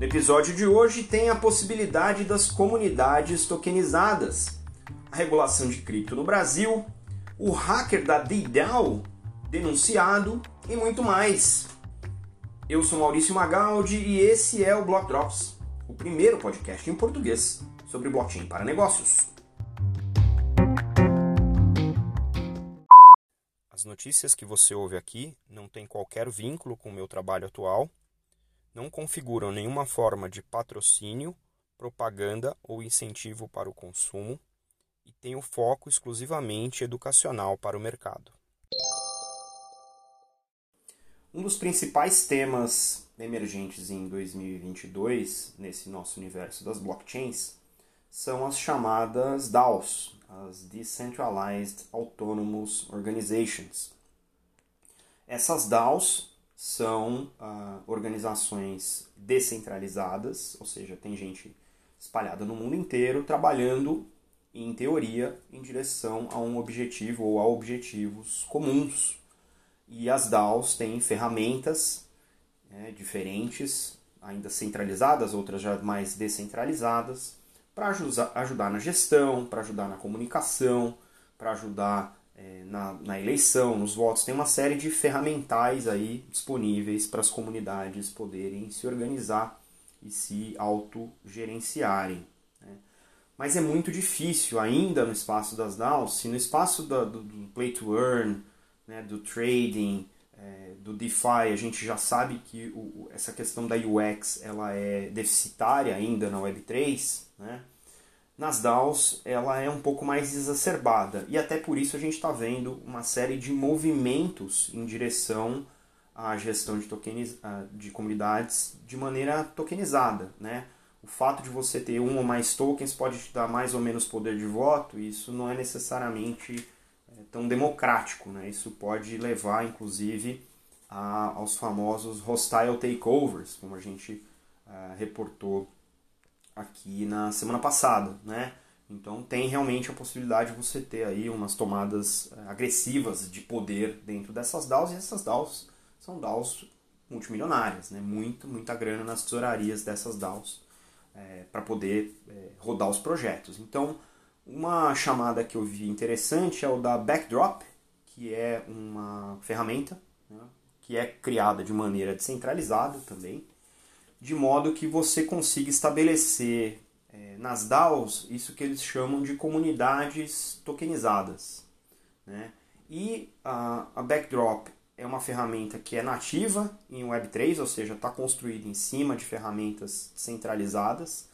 No episódio de hoje tem a possibilidade das comunidades tokenizadas, a regulação de cripto no Brasil, o hacker da DDAO denunciado e muito mais. Eu sou Maurício Magaldi e esse é o Block Drops, o primeiro podcast em português sobre blockchain para negócios. As notícias que você ouve aqui não têm qualquer vínculo com o meu trabalho atual não configuram nenhuma forma de patrocínio, propaganda ou incentivo para o consumo e têm o foco exclusivamente educacional para o mercado. Um dos principais temas emergentes em 2022, nesse nosso universo das blockchains, são as chamadas DAOs, as Decentralized Autonomous Organizations. Essas DAOs são ah, organizações descentralizadas, ou seja, tem gente espalhada no mundo inteiro trabalhando, em teoria, em direção a um objetivo ou a objetivos comuns. E as DAOs têm ferramentas né, diferentes, ainda centralizadas, outras já mais descentralizadas, para ajudar na gestão, para ajudar na comunicação, para ajudar é, na, na, eleição, nos votos, tem uma série de ferramentais aí disponíveis para as comunidades poderem se organizar e se autogerenciarem. Né? Mas é muito difícil ainda no espaço das DAOs, se no espaço do, do, do play to earn, né, do trading, é, do DeFi, a gente já sabe que o, essa questão da UX ela é deficitária ainda na Web3, né? Nas DAOs ela é um pouco mais exacerbada e até por isso a gente está vendo uma série de movimentos em direção à gestão de, tokeniz... de comunidades de maneira tokenizada. Né? O fato de você ter um ou mais tokens pode te dar mais ou menos poder de voto, e isso não é necessariamente é, tão democrático. Né? Isso pode levar, inclusive, a, aos famosos hostile takeovers, como a gente uh, reportou aqui na semana passada, né? Então tem realmente a possibilidade de você ter aí umas tomadas eh, agressivas de poder dentro dessas DAOs e essas DAOs são DAOs multimilionárias, né? Muito, muita grana nas tesourarias dessas DAOs é, eh, para poder é, rodar os projetos. Então uma chamada que eu vi interessante é o da Backdrop, que é uma ferramenta né? que é criada de maneira descentralizada também de modo que você consiga estabelecer é, nas DAOs isso que eles chamam de comunidades tokenizadas. Né? E a, a Backdrop é uma ferramenta que é nativa em Web3, ou seja, está construída em cima de ferramentas centralizadas,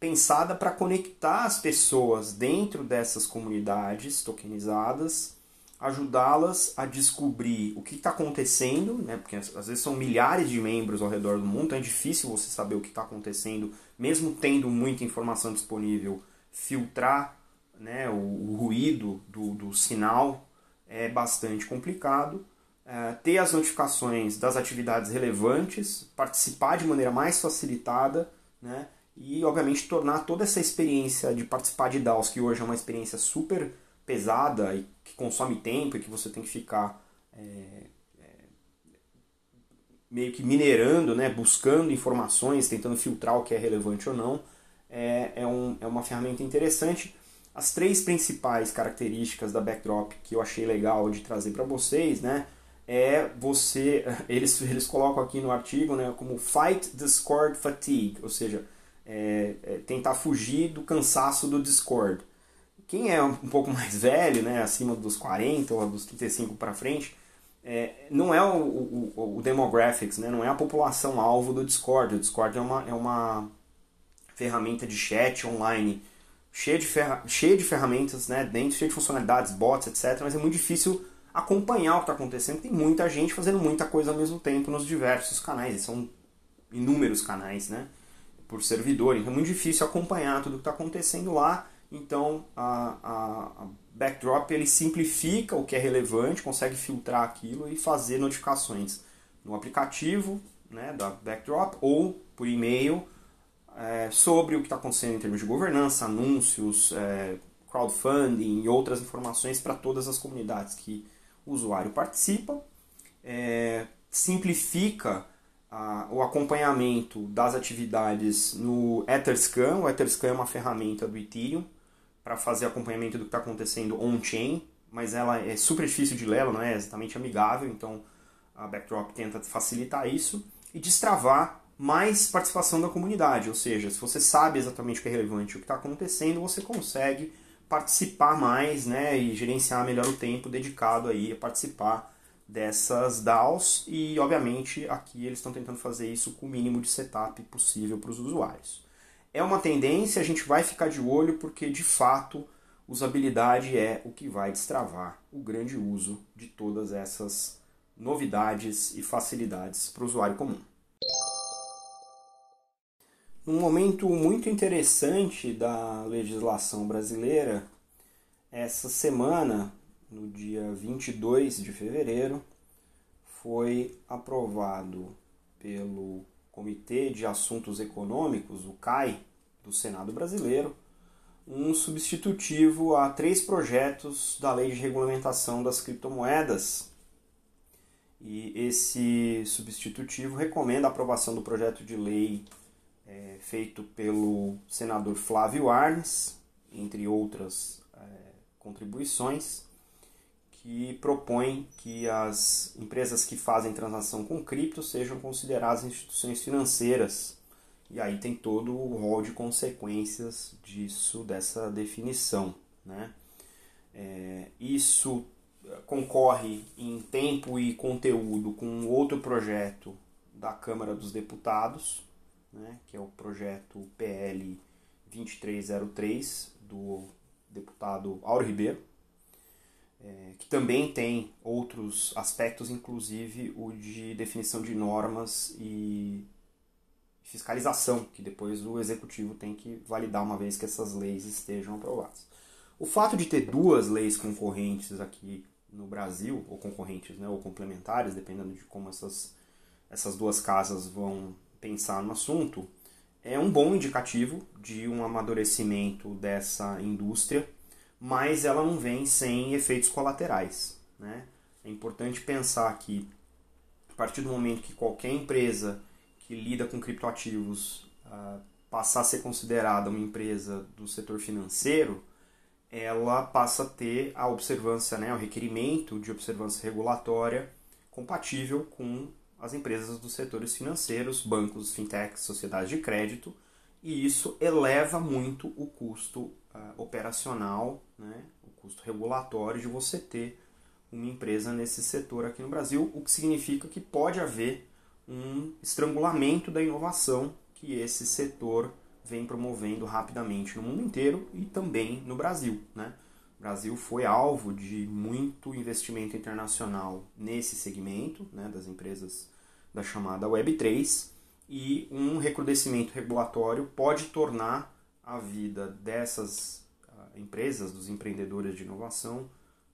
pensada para conectar as pessoas dentro dessas comunidades tokenizadas ajudá-las a descobrir o que está acontecendo, né? porque às vezes são milhares de membros ao redor do mundo, então é difícil você saber o que está acontecendo, mesmo tendo muita informação disponível, filtrar né, o, o ruído do, do, sinal é bastante complicado. É, ter as notificações das atividades relevantes, participar de maneira mais facilitada, né? e obviamente tornar toda essa experiência de participar de DAOs, que hoje é uma experiência super pesada e que consome tempo e que você tem que ficar é, é, meio que minerando, né, buscando informações, tentando filtrar o que é relevante ou não, é, é, um, é uma ferramenta interessante. As três principais características da Backdrop que eu achei legal de trazer para vocês, né, é você, eles, eles colocam aqui no artigo, né, como fight discord fatigue, ou seja, é, é tentar fugir do cansaço do Discord. Quem é um pouco mais velho, né, acima dos 40 ou dos 35 para frente, é, não é o, o, o, demographics, né, não é a população alvo do Discord. O Discord é uma, é uma ferramenta de chat online cheia de, ferra cheia de ferramentas né, dentro, cheia de funcionalidades, bots, etc. Mas é muito difícil acompanhar o que está acontecendo. Tem muita gente fazendo muita coisa ao mesmo tempo nos diversos canais. São inúmeros canais né, por servidor. Então é muito difícil acompanhar tudo que está acontecendo lá então, a, a, a Backdrop ele simplifica o que é relevante, consegue filtrar aquilo e fazer notificações no aplicativo né, da Backdrop ou por e-mail é, sobre o que está acontecendo em termos de governança, anúncios, é, crowdfunding e outras informações para todas as comunidades que o usuário participa. É, simplifica a, o acompanhamento das atividades no Etherscan. O Etherscan é uma ferramenta do Ethereum para fazer acompanhamento do que está acontecendo on-chain, mas ela é super difícil de ler, ela não é exatamente amigável, então a Backdrop tenta facilitar isso e destravar mais participação da comunidade, ou seja, se você sabe exatamente o que é relevante, o que está acontecendo, você consegue participar mais né, e gerenciar melhor o tempo dedicado aí a participar dessas DAOs e, obviamente, aqui eles estão tentando fazer isso com o mínimo de setup possível para os usuários. É uma tendência, a gente vai ficar de olho porque, de fato, usabilidade é o que vai destravar o grande uso de todas essas novidades e facilidades para o usuário comum. Um momento muito interessante da legislação brasileira, essa semana, no dia 22 de fevereiro, foi aprovado pelo Comitê de Assuntos Econômicos, o CAI, do Senado Brasileiro, um substitutivo a três projetos da Lei de Regulamentação das Criptomoedas. E esse substitutivo recomenda a aprovação do projeto de lei é, feito pelo senador Flávio Arnes, entre outras é, contribuições, que propõe que as empresas que fazem transação com cripto sejam consideradas instituições financeiras. E aí tem todo o rol de consequências disso, dessa definição. Né? É, isso concorre em tempo e conteúdo com outro projeto da Câmara dos Deputados, né, que é o projeto PL 2303 do deputado Auro Ribeiro, é, que também tem outros aspectos, inclusive o de definição de normas e fiscalização, que depois o executivo tem que validar uma vez que essas leis estejam aprovadas. O fato de ter duas leis concorrentes aqui no Brasil, ou concorrentes, né, ou complementares, dependendo de como essas, essas duas casas vão pensar no assunto, é um bom indicativo de um amadurecimento dessa indústria, mas ela não vem sem efeitos colaterais. Né? É importante pensar que, a partir do momento que qualquer empresa que lida com criptoativos uh, passar a ser considerada uma empresa do setor financeiro, ela passa a ter a observância, né, o requerimento de observância regulatória compatível com as empresas dos setores financeiros, bancos, fintechs, sociedades de crédito, e isso eleva muito o custo uh, operacional, né, o custo regulatório de você ter uma empresa nesse setor aqui no Brasil, o que significa que pode haver um estrangulamento da inovação que esse setor vem promovendo rapidamente no mundo inteiro e também no Brasil. Né? O Brasil foi alvo de muito investimento internacional nesse segmento né, das empresas da chamada Web3 e um recrudescimento regulatório pode tornar a vida dessas uh, empresas, dos empreendedores de inovação,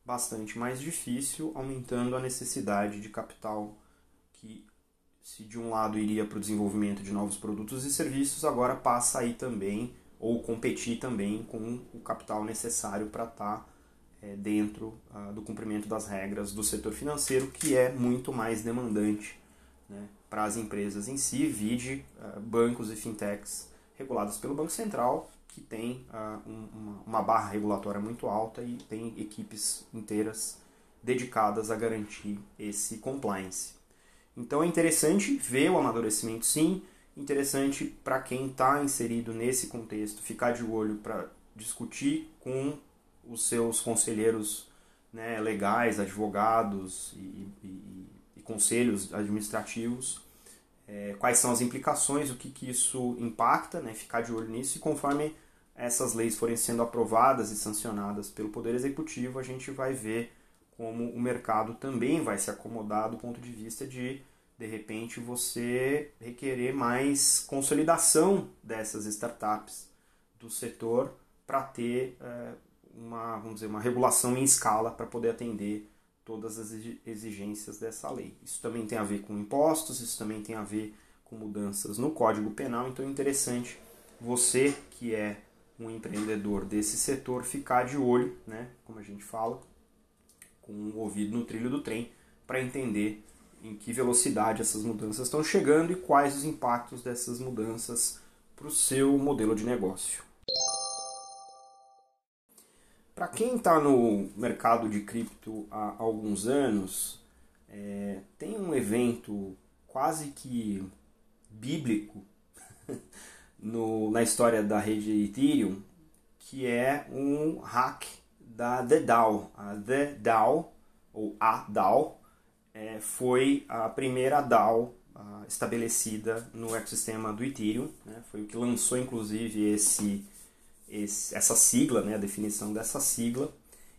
bastante mais difícil, aumentando a necessidade de capital que, se de um lado iria para o desenvolvimento de novos produtos e serviços, agora passa aí também, ou competir também com o capital necessário para estar tá, é, dentro uh, do cumprimento das regras do setor financeiro, que é muito mais demandante né, para as empresas em si, vide uh, bancos e fintechs regulados pelo Banco Central, que tem uh, um, uma, barra regulatória muito alta e tem equipes inteiras dedicadas a garantir esse compliance. Então é interessante ver o amadurecimento, sim, interessante para quem está inserido nesse contexto ficar de olho para discutir com os seus conselheiros né, legais, advogados e, e, conselhos administrativos, é, quais são as implicações, o que, que isso impacta, né, ficar de olho nisso. E conforme essas leis forem sendo aprovadas e sancionadas pelo Poder Executivo, a gente vai ver como o mercado também vai se acomodar do ponto de vista de, de repente, você requerer mais consolidação dessas startups do setor para ter é, uma, vamos dizer, uma regulação em escala para poder atender todas as exigências dessa lei. Isso também tem a ver com impostos, isso também tem a ver com mudanças no Código Penal, então é interessante você que é um empreendedor desse setor ficar de olho, né, como a gente fala, com o ouvido no trilho do trem, para entender em que velocidade essas mudanças estão chegando e quais os impactos dessas mudanças para o seu modelo de negócio. Para quem está no mercado de cripto há alguns anos, é, tem um evento quase que bíblico no, na história da rede Ethereum, que é um hack da The DAO. A The DAO, ou a DAO, é, foi a primeira DAO estabelecida no ecossistema do Ethereum. Né? Foi o que lançou, inclusive, esse, esse, essa sigla, né? a definição dessa sigla.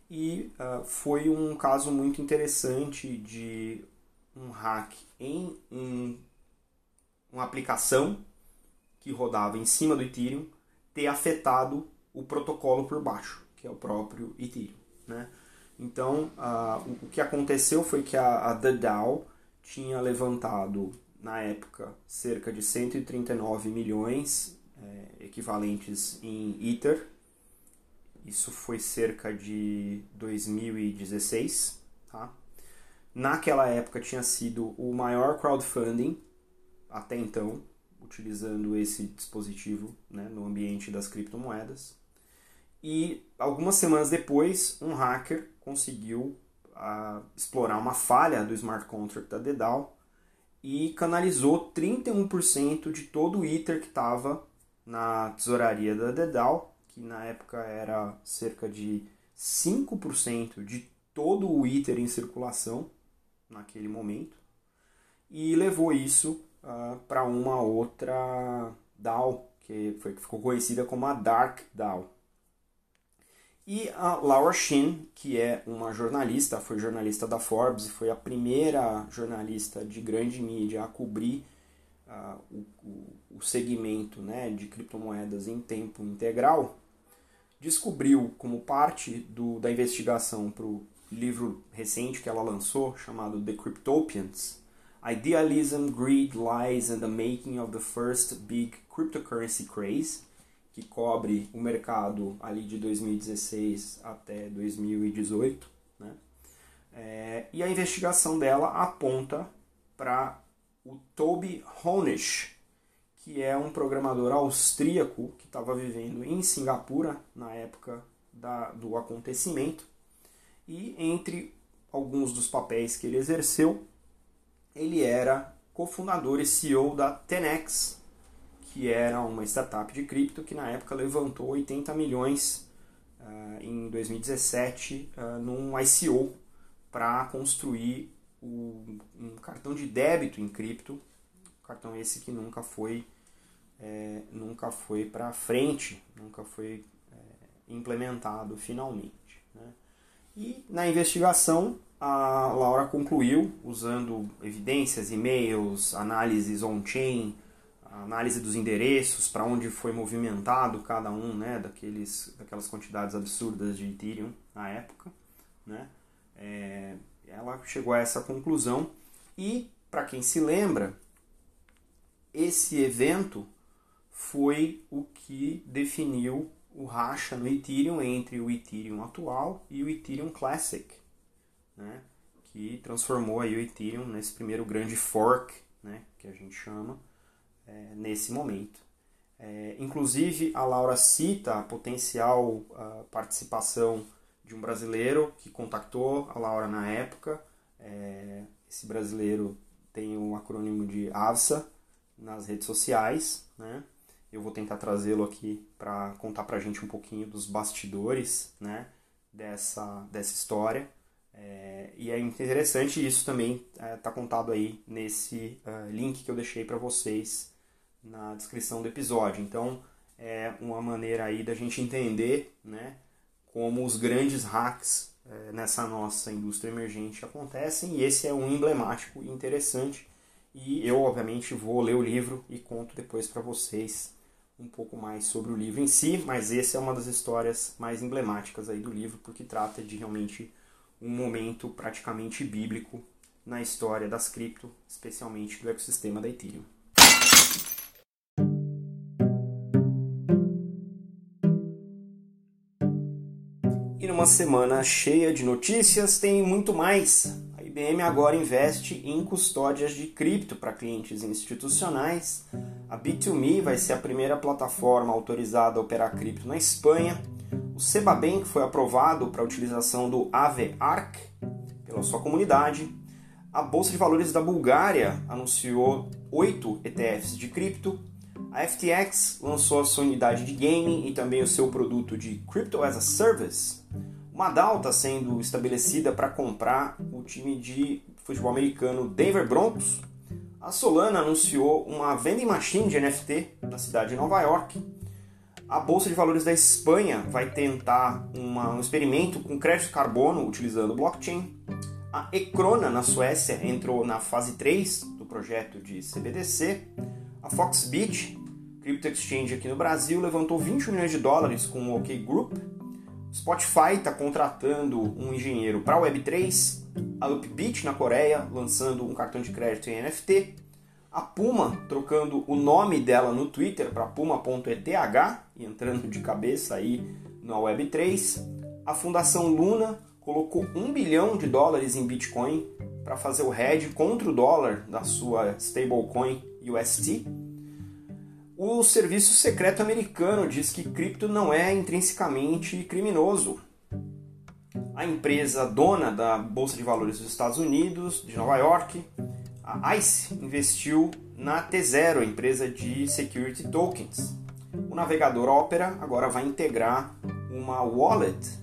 E uh, foi um caso muito interessante de um hack em um, uma aplicação que rodava em cima do Ethereum ter afetado o protocolo por baixo, que é o próprio Ethereum. Né? Então, uh, o que aconteceu foi que a, a The DAO tinha levantado, na época, cerca de 139 milhões é, equivalentes em Ether. Isso foi cerca de 2016. Tá? Naquela época tinha sido o maior crowdfunding até então, utilizando esse dispositivo né, no ambiente das criptomoedas. E algumas semanas depois, um hacker conseguiu uh, explorar uma falha do smart contract da DDAO e canalizou 31% de todo o Ether que estava na tesouraria da DDAO, que na época era cerca de 5% de todo o Ether em circulação naquele momento, e levou isso uh, ah, para uma outra DAO, que, foi, ficou conhecida como a Dark DAO. E a Laura Shin, que é uma jornalista, foi jornalista da Forbes e foi a primeira jornalista de grande mídia a cobrir uh, o, o, segmento né, de criptomoedas em tempo integral, descobriu como parte do, da investigação para o livro recente que ela lançou, chamado The Cryptopians, Idealism, Greed, Lies and the Making of the First Big Cryptocurrency Craze, que cobre o mercado ali de 2016 até 2018. Né? É, e a investigação dela aponta para o Toby Honish, que é um programador austríaco que estava vivendo em Singapura na época da, do acontecimento. E entre alguns dos papéis que ele exerceu, ele era cofundador e CEO da Tenex, que era uma startup de cripto que na época levantou 80 milhões uh, em 2017 uh, eh, num ICO para construir o, um cartão de débito em cripto, cartão esse que nunca foi é, nunca foi para frente, nunca foi é, implementado finalmente. Né? E na investigação a Laura concluiu usando evidências, e-mails, análises on-chain, análise dos endereços, para onde foi movimentado cada um né, daqueles, daquelas quantidades absurdas de Ethereum na época. Né? É, ela chegou a essa conclusão e, para quem se lembra, esse evento foi o que definiu o racha no Ethereum entre o Ethereum atual e o Ethereum Classic, né? que transformou aí o Ethereum nesse primeiro grande fork, né? que a gente chama, é, nesse momento. É, inclusive, a Laura cita a potencial a participação de um brasileiro que contactou a Laura na época. É, esse brasileiro tem o um acrônimo de AVSA nas redes sociais. Né? Eu vou tentar trazê-lo aqui para contar para a gente um pouquinho dos bastidores né? dessa, dessa história. É, e é interessante isso também está é, contado aí nesse uh, link que eu deixei para vocês na descrição do episódio. Então, é uma maneira aí da gente entender né, como os grandes hacks é, nessa nossa indústria emergente acontecem, e esse é um emblemático e interessante. E eu, obviamente, vou ler o livro e conto depois para vocês um pouco mais sobre o livro em si, mas essa é uma das histórias mais emblemáticas aí do livro, porque trata de realmente um momento praticamente bíblico na história das cripto, especialmente do ecossistema da Ethereum. E numa semana cheia de notícias, tem muito mais. IBM agora investe em custódias de cripto para clientes institucionais. A Bit2Me vai ser a primeira plataforma autorizada a operar cripto na Espanha. O Sebabank foi aprovado para a utilização do AveArc pela sua comunidade. A Bolsa de Valores da Bulgária anunciou oito ETFs de cripto. A FTX lançou a sua unidade de gaming e também o seu produto de Crypto as a Service. Uma DAO está sendo estabelecida para comprar o time de futebol americano Denver Broncos. A Solana anunciou uma vending machine de NFT na cidade de Nova York. A Bolsa de Valores da Espanha vai tentar uma, um experimento com crédito carbono utilizando blockchain. A Ecrona, na Suécia, entrou na fase 3 do projeto de CBDC. A Foxbit, Crypto Exchange aqui no Brasil, levantou 20 milhões de dólares com o OK Group Spotify está contratando um engenheiro para a Web3, a Upbeat na Coreia lançando um cartão de crédito em NFT, a Puma trocando o nome dela no Twitter para puma.eth e entrando de cabeça aí na Web3, a Fundação Luna colocou um bilhão de dólares em Bitcoin para fazer o hedge contra o dólar da sua stablecoin UST o serviço secreto americano diz que cripto não é intrinsecamente criminoso. A empresa dona da Bolsa de Valores dos Estados Unidos, de Nova York, a ICE, investiu na T0, empresa de security tokens. O navegador Opera agora vai integrar uma wallet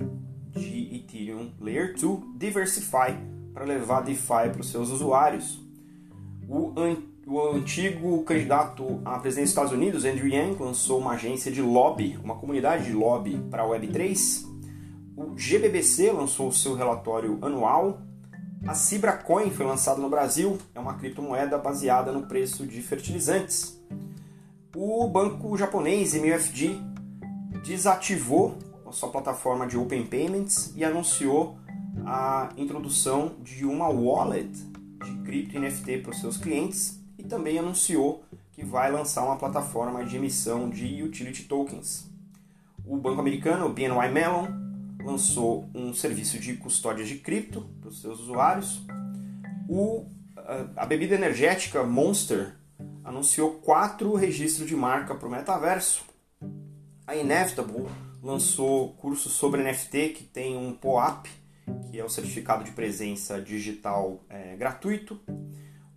de Ethereum Layer 2 Diversify para levar DeFi para os seus usuários. O o antigo candidato à presidência dos Estados Unidos, Andrew Yang, lançou uma agência de lobby, uma comunidade de lobby para a Web3. O GBBC lançou o seu relatório anual. A Cibra Coin foi lançada no Brasil, é uma criptomoeda baseada no preço de fertilizantes. O banco japonês MUFG desativou a sua plataforma de Open Payments e anunciou a introdução de uma wallet de cripto NFT para os seus clientes também anunciou que vai lançar uma plataforma de emissão de utility tokens. O banco americano BNY Mellon lançou um serviço de custódia de cripto para os seus usuários. O, a bebida energética Monster anunciou quatro registros de marca para o metaverso. A Inevitable lançou cursos sobre NFT que tem um POAP, que é o certificado de presença digital é, gratuito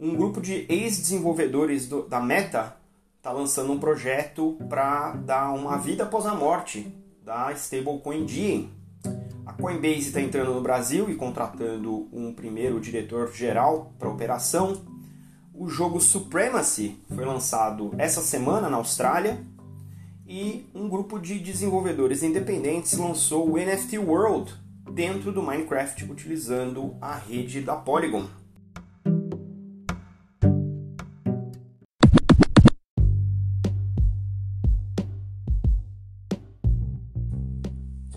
um grupo de ex-desenvolvedores da Meta está lançando um projeto para dar uma vida após a morte da stablecoin Diem. A Coinbase está entrando no Brasil e contratando um primeiro diretor-geral para a operação. O jogo Supremacy foi lançado essa semana na Austrália e um grupo de desenvolvedores independentes lançou o NFT World dentro do Minecraft utilizando a rede da Polygon.